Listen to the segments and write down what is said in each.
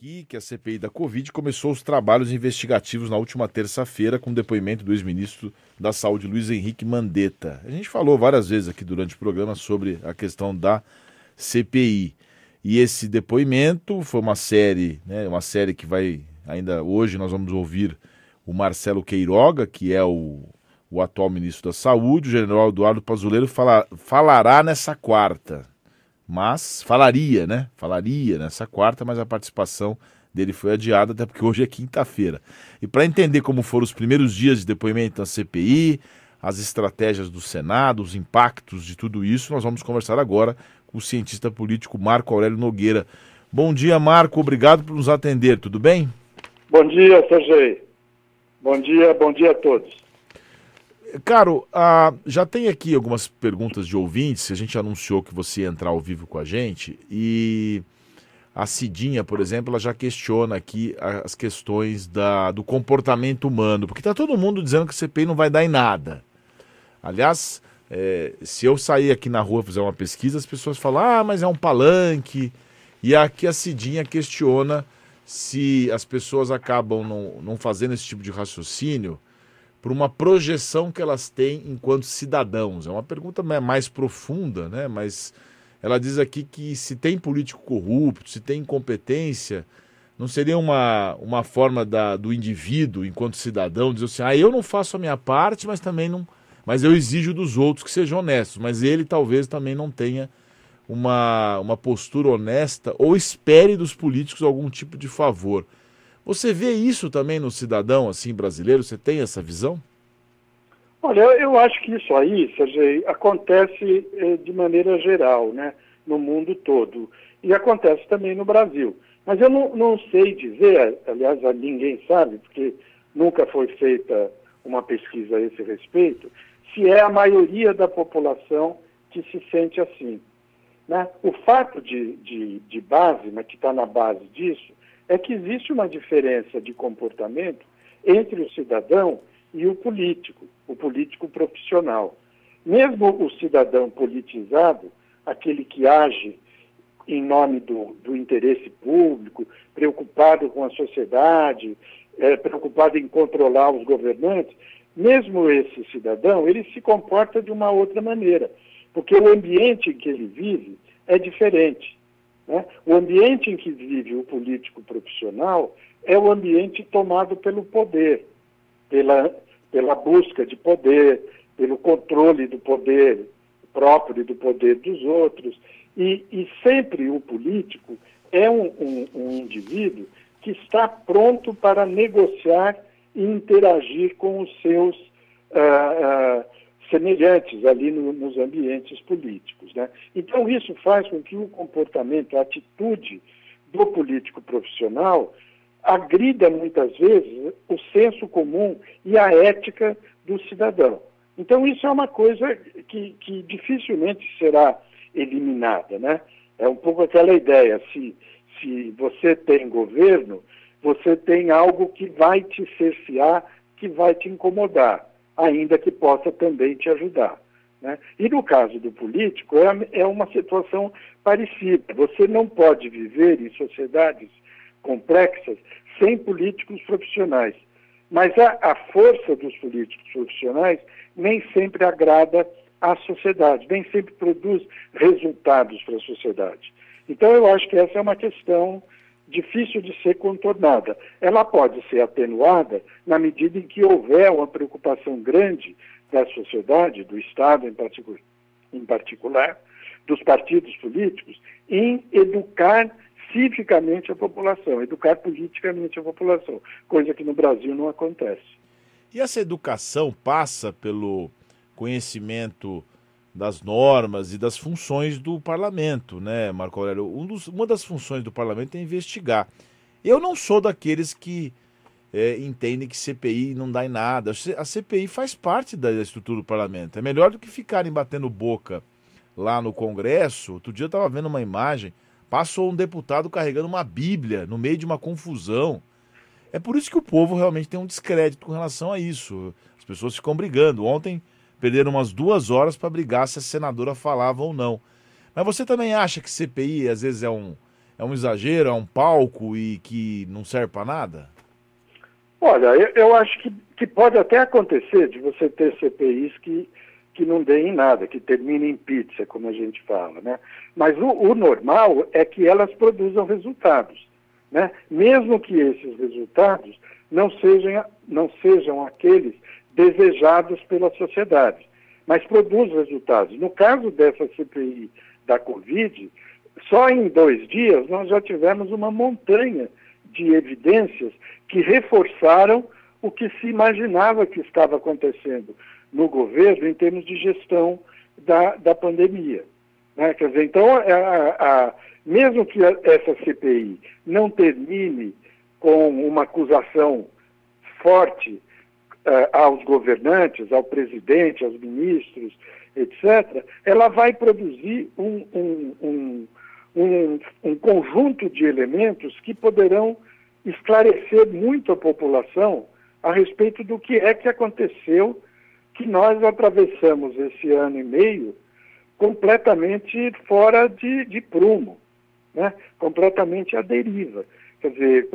aqui que a CPI da Covid começou os trabalhos investigativos na última terça-feira com o depoimento do ex-ministro da Saúde, Luiz Henrique Mandetta. A gente falou várias vezes aqui durante o programa sobre a questão da CPI. E esse depoimento foi uma série, né, uma série que vai ainda hoje nós vamos ouvir o Marcelo Queiroga, que é o, o atual ministro da Saúde, o general Eduardo Pazuello fala, falará nessa quarta mas falaria, né? Falaria nessa quarta, mas a participação dele foi adiada, até porque hoje é quinta-feira. E para entender como foram os primeiros dias de depoimento da CPI, as estratégias do Senado, os impactos de tudo isso, nós vamos conversar agora com o cientista político Marco Aurélio Nogueira. Bom dia, Marco, obrigado por nos atender, tudo bem? Bom dia, Sergei. Bom dia, bom dia a todos. Caro, ah, já tem aqui algumas perguntas de ouvintes. A gente anunciou que você ia entrar ao vivo com a gente e a Cidinha, por exemplo, ela já questiona aqui as questões da, do comportamento humano, porque está todo mundo dizendo que o CPI não vai dar em nada. Aliás, é, se eu sair aqui na rua fazer uma pesquisa, as pessoas falam, ah, mas é um palanque. E aqui a Cidinha questiona se as pessoas acabam não, não fazendo esse tipo de raciocínio por uma projeção que elas têm enquanto cidadãos. É uma pergunta mais profunda, né? mas ela diz aqui que se tem político corrupto, se tem incompetência, não seria uma, uma forma da, do indivíduo, enquanto cidadão, dizer assim, ah, eu não faço a minha parte, mas também não. Mas eu exijo dos outros que sejam honestos. Mas ele talvez também não tenha uma, uma postura honesta ou espere dos políticos algum tipo de favor. Você vê isso também no cidadão assim brasileiro? Você tem essa visão? Olha, eu acho que isso aí, Sergei, acontece eh, de maneira geral, né, no mundo todo. E acontece também no Brasil. Mas eu não, não sei dizer, aliás, ninguém sabe, porque nunca foi feita uma pesquisa a esse respeito, se é a maioria da população que se sente assim. Né? O fato de, de, de base, mas que está na base disso, é que existe uma diferença de comportamento entre o cidadão e o político, o político profissional. Mesmo o cidadão politizado, aquele que age em nome do, do interesse público, preocupado com a sociedade, é, preocupado em controlar os governantes, mesmo esse cidadão, ele se comporta de uma outra maneira, porque o ambiente em que ele vive é diferente. Né? O ambiente em que vive o político profissional é o ambiente tomado pelo poder, pela, pela busca de poder, pelo controle do poder próprio e do poder dos outros. E, e sempre o político é um, um, um indivíduo que está pronto para negociar e interagir com os seus uh, uh, semelhantes ali no, nos ambientes políticos. Né? Então, isso faz com que o comportamento, a atitude do político profissional agrida muitas vezes o senso comum e a ética do cidadão. Então, isso é uma coisa que, que dificilmente será eliminada. Né? É um pouco aquela ideia: se, se você tem governo, você tem algo que vai te cercear, que vai te incomodar ainda que possa também te ajudar. Né? E no caso do político, é, é uma situação parecida. Você não pode viver em sociedades complexas sem políticos profissionais. Mas a, a força dos políticos profissionais nem sempre agrada à sociedade, nem sempre produz resultados para a sociedade. Então, eu acho que essa é uma questão difícil de ser contornada. Ela pode ser atenuada na medida em que houver uma preocupação grande da sociedade, do Estado em particular, em particular dos partidos políticos, em educar civicamente a população, educar politicamente a população, coisa que no Brasil não acontece. E essa educação passa pelo conhecimento das normas e das funções do parlamento, né, Marco Aurélio? Um dos, uma das funções do parlamento é investigar. Eu não sou daqueles que é, entendem que CPI não dá em nada. A CPI faz parte da estrutura do parlamento. É melhor do que ficarem batendo boca lá no Congresso. Outro dia eu estava vendo uma imagem, passou um deputado carregando uma Bíblia no meio de uma confusão. É por isso que o povo realmente tem um descrédito com relação a isso. As pessoas ficam brigando. Ontem perderam umas duas horas para brigar se a senadora falava ou não. Mas você também acha que CPI às vezes é um, é um exagero, é um palco e que não serve para nada? Olha, eu, eu acho que, que pode até acontecer de você ter CPIs que, que não deem nada, que terminem em pizza, como a gente fala, né? Mas o, o normal é que elas produzam resultados, né? Mesmo que esses resultados não sejam, não sejam aqueles desejados pela sociedade, mas produzem resultados. No caso dessa CPI da Covid, só em dois dias nós já tivemos uma montanha de evidências que reforçaram o que se imaginava que estava acontecendo no governo em termos de gestão da, da pandemia. Né? Quer dizer, então, a, a, mesmo que essa CPI não termine com uma acusação forte aos governantes, ao presidente, aos ministros, etc., ela vai produzir um, um, um, um, conjunto de elementos que poderão esclarecer muito a população a respeito do que é que aconteceu, que nós atravessamos esse ano e meio completamente fora de, de prumo, né? completamente à deriva. Quer dizer,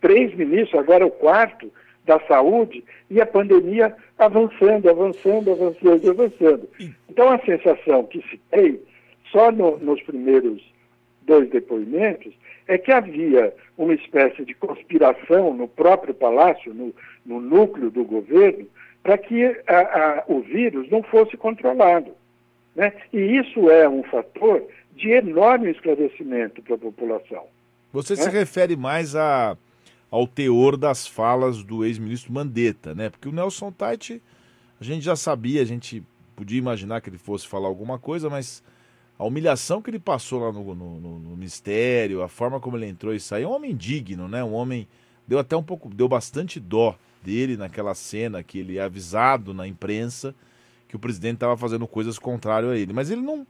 três ministros, agora o quarto, da saúde, e a pandemia avançando, avançando, avançando, avançando. Então a sensação que se tem, só no, nos primeiros dois depoimentos, é que havia uma espécie de conspiração no próprio palácio, no, no núcleo do governo, para que a, a, o vírus não fosse controlado. Né? E isso é um fator de enorme esclarecimento para a população. Você né? se refere mais a, ao teor das falas do ex-ministro Mandetta, né? Porque o Nelson Tait, a gente já sabia, a gente podia imaginar que ele fosse falar alguma coisa, mas a humilhação que ele passou lá no, no, no, mistério, a forma como ele entrou e saiu, é um homem digno, né? Um homem. Deu até um pouco. Deu bastante dó dele naquela cena que ele é avisado na imprensa que o presidente estava fazendo coisas contrárias a ele. Mas ele não.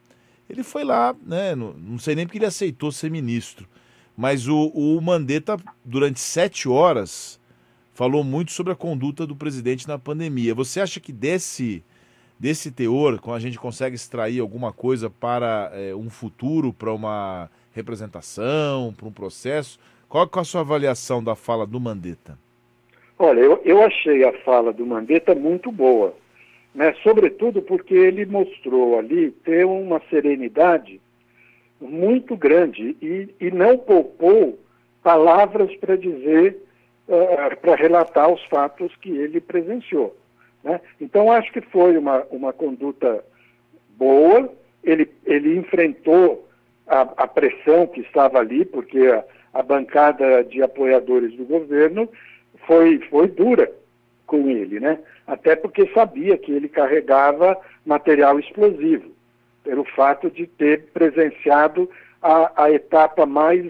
Ele foi lá, né? Não, não sei nem porque ele aceitou ser ministro. Mas o, o Mandetta, durante sete horas, falou muito sobre a conduta do presidente na pandemia. Você acha que desse desse teor, a gente consegue extrair alguma coisa para é, um futuro, para uma representação, para um processo? Qual é a sua avaliação da fala do Mandetta? Olha, eu, eu achei a fala do Mandetta muito boa, né? sobretudo porque ele mostrou ali ter uma serenidade muito grande e, e não poupou palavras para dizer, uh, para relatar os fatos que ele presenciou. Né? Então, acho que foi uma, uma conduta boa, ele, ele enfrentou a, a pressão que estava ali, porque a, a, bancada de apoiadores do governo foi, foi dura com ele, né? até porque sabia que ele carregava material explosivo, pelo fato de ter presenciado a, a etapa mais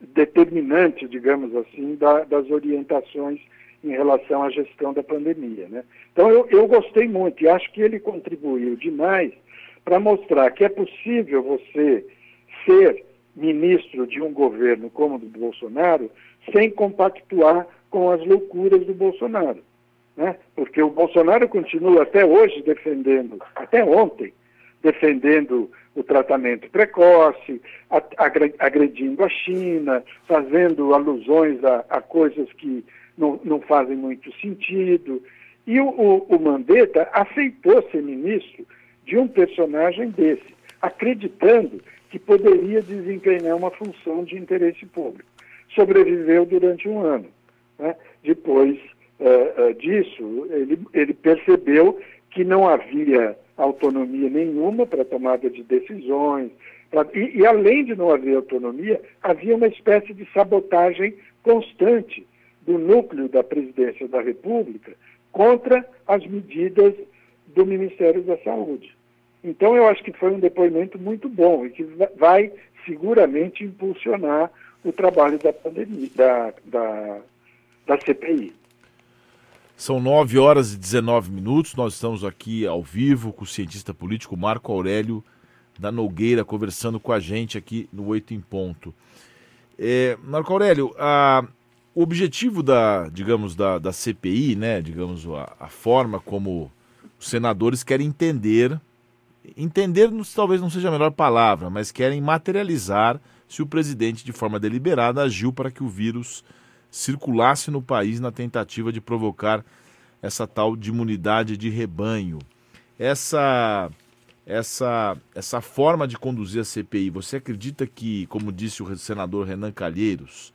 determinante, digamos assim, da, das orientações em relação à gestão da pandemia. Né? Então, eu, eu gostei muito e acho que ele contribuiu demais para mostrar que é possível você ser ministro de um governo como o do Bolsonaro sem compactuar com as loucuras do Bolsonaro. Né? Porque o Bolsonaro continua até hoje defendendo, até ontem, defendendo o tratamento precoce, agredindo a China, fazendo alusões a, a coisas que não, não fazem muito sentido. E o, o, o Mandetta aceitou ser ministro de um personagem desse, acreditando que poderia desempenhar uma função de interesse público. Sobreviveu durante um ano. Né? Depois uh, uh, disso, ele, ele percebeu que não havia autonomia nenhuma para tomada de decisões, pra, e, e, além de não haver autonomia, havia uma espécie de sabotagem constante do núcleo da presidência da República contra as medidas do Ministério da Saúde. Então, eu acho que foi um depoimento muito bom e que vai seguramente impulsionar o trabalho da pandemia, da, da, da CPI. São 9 horas e 19 minutos. Nós estamos aqui ao vivo com o cientista político Marco Aurélio da Nogueira conversando com a gente aqui no Oito em Ponto. É, Marco Aurélio, a, o objetivo da, digamos, da, da CPI, né, digamos, a, a forma como os senadores querem entender, entender talvez não seja a melhor palavra, mas querem materializar se o presidente, de forma deliberada, agiu para que o vírus circulasse no país na tentativa de provocar essa tal de imunidade de rebanho. Essa essa essa forma de conduzir a CPI, você acredita que, como disse o senador Renan Calheiros,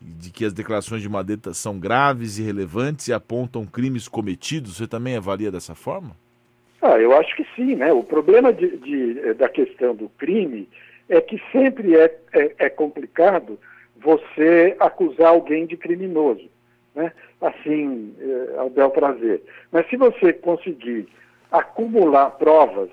de que as declarações de Madeta são graves e relevantes e apontam crimes cometidos, você também avalia dessa forma? Ah, eu acho que sim, né? O problema de, de, eh, da questão do crime é que sempre é, é, é, complicado você acusar alguém de criminoso, né? Assim, é, ao bel prazer. Mas se você conseguir acumular provas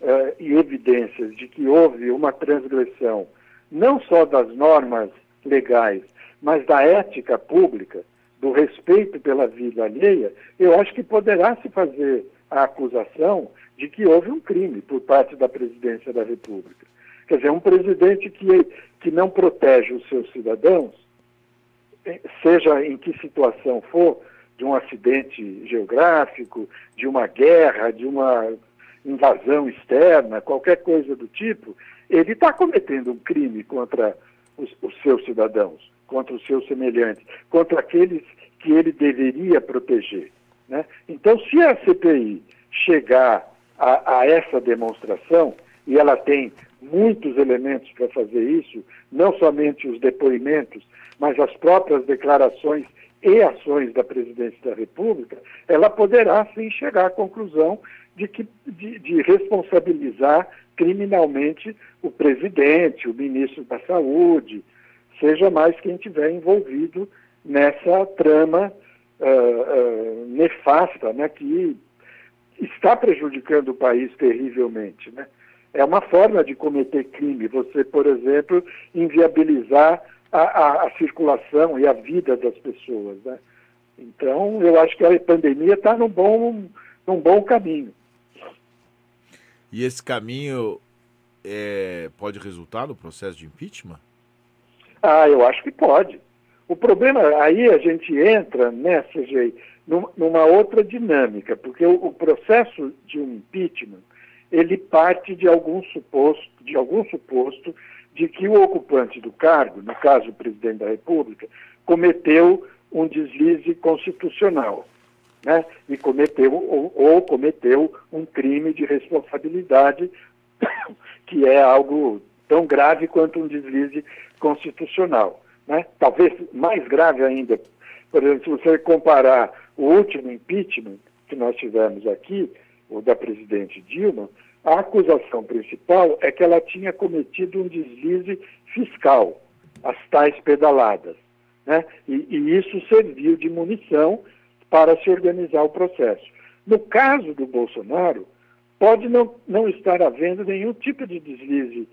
é, e evidências de que houve uma transgressão, não só das normas legais, mas da ética pública, do respeito pela vida alheia, eu acho que poderá se fazer a acusação de que houve um crime por parte da presidência da República. Quer dizer, um presidente que, que não protege os seus cidadãos, eh, seja em que situação for, de um acidente geográfico, de uma guerra, de uma invasão externa, qualquer coisa do tipo, ele está cometendo um crime contra os, os seus cidadãos, contra os seus semelhantes, contra aqueles que ele deveria proteger. Né? Então, se a CPI chegar a, a essa demonstração, e ela tem muitos elementos para fazer isso, não somente os depoimentos, mas as próprias declarações e ações da presidência da República, ela poderá sim chegar à conclusão de, que, de, de responsabilizar criminalmente o presidente, o ministro da Saúde, seja mais quem tiver envolvido nessa trama uh, uh, nefasta, né, que está prejudicando o país terrivelmente, né? É uma forma de cometer crime, você, por exemplo, inviabilizar a, a, a circulação e a vida das pessoas, né? Então, eu acho que a pandemia está num bom, num bom caminho. E esse caminho é, pode resultar no processo de impeachment? Ah, eu acho que pode. O problema, aí a gente entra nessa, numa outra dinâmica, porque o, o processo de um impeachment, ele parte de algum suposto, de algum suposto de que o ocupante do cargo, no caso o presidente da República, cometeu um deslize constitucional né, e cometeu ou, ou cometeu um crime de responsabilidade que é algo tão grave quanto um deslize constitucional. Né? Talvez mais grave ainda, por exemplo, se você comparar o último impeachment que nós tivemos aqui, o da presidente Dilma, a acusação principal é que ela tinha cometido um deslize fiscal, as tais pedaladas. Né? E, e isso serviu de munição para se organizar o processo. No caso do Bolsonaro, pode não, não estar havendo nenhum tipo de deslize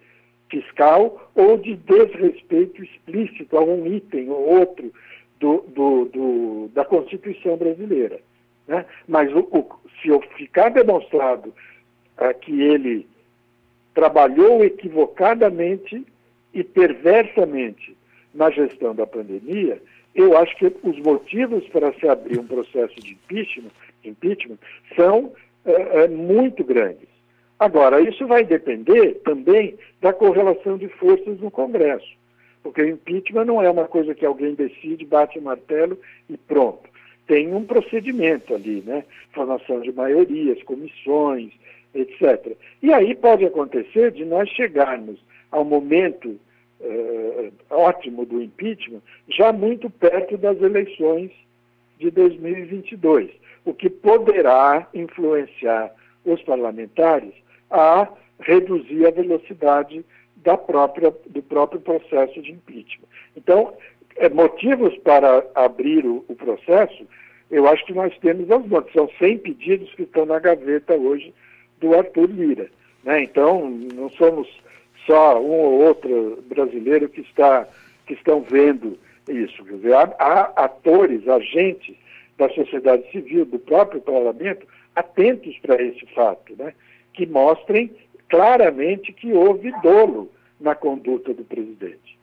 fiscal ou de desrespeito explícito a um item ou outro do, do, do, da Constituição brasileira. Né? Mas o, o, se ficar demonstrado é, que ele trabalhou equivocadamente e perversamente na gestão da pandemia, eu acho que os motivos para se abrir um processo de impeachment, impeachment são é, é, muito grandes. Agora, isso vai depender também da correlação de forças no Congresso, porque o impeachment não é uma coisa que alguém decide, bate o martelo e pronto. Tem um procedimento ali, né? Formação de maiorias, comissões, etc. E aí pode acontecer de nós chegarmos ao momento uh, ótimo do impeachment, já muito perto das eleições de 2022, o que poderá influenciar os parlamentares a reduzir a velocidade da própria, do próprio processo de impeachment. Então, é, motivos para abrir o, o, processo, eu acho que nós temos alguns. São 100 pedidos que estão na gaveta hoje do Arthur Lira. Né? Então, não somos só um ou outro brasileiro que, está, que estão vendo isso. Quer dizer, há, há atores, agentes da sociedade civil, do próprio parlamento, atentos para esse fato, né? que mostrem claramente que houve dolo na conduta do presidente.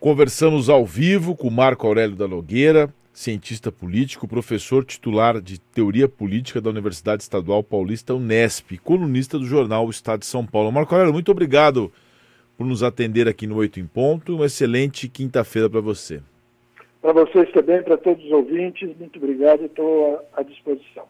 Conversamos ao vivo com Marco Aurélio da Nogueira, cientista político, professor titular de Teoria Política da Universidade Estadual Paulista Unesp, colunista do jornal o Estado de São Paulo. Marco Aurélio, muito obrigado por nos atender aqui no Oito em Ponto. Uma excelente quinta-feira para você. Para vocês também, para todos os ouvintes, muito obrigado estou à disposição.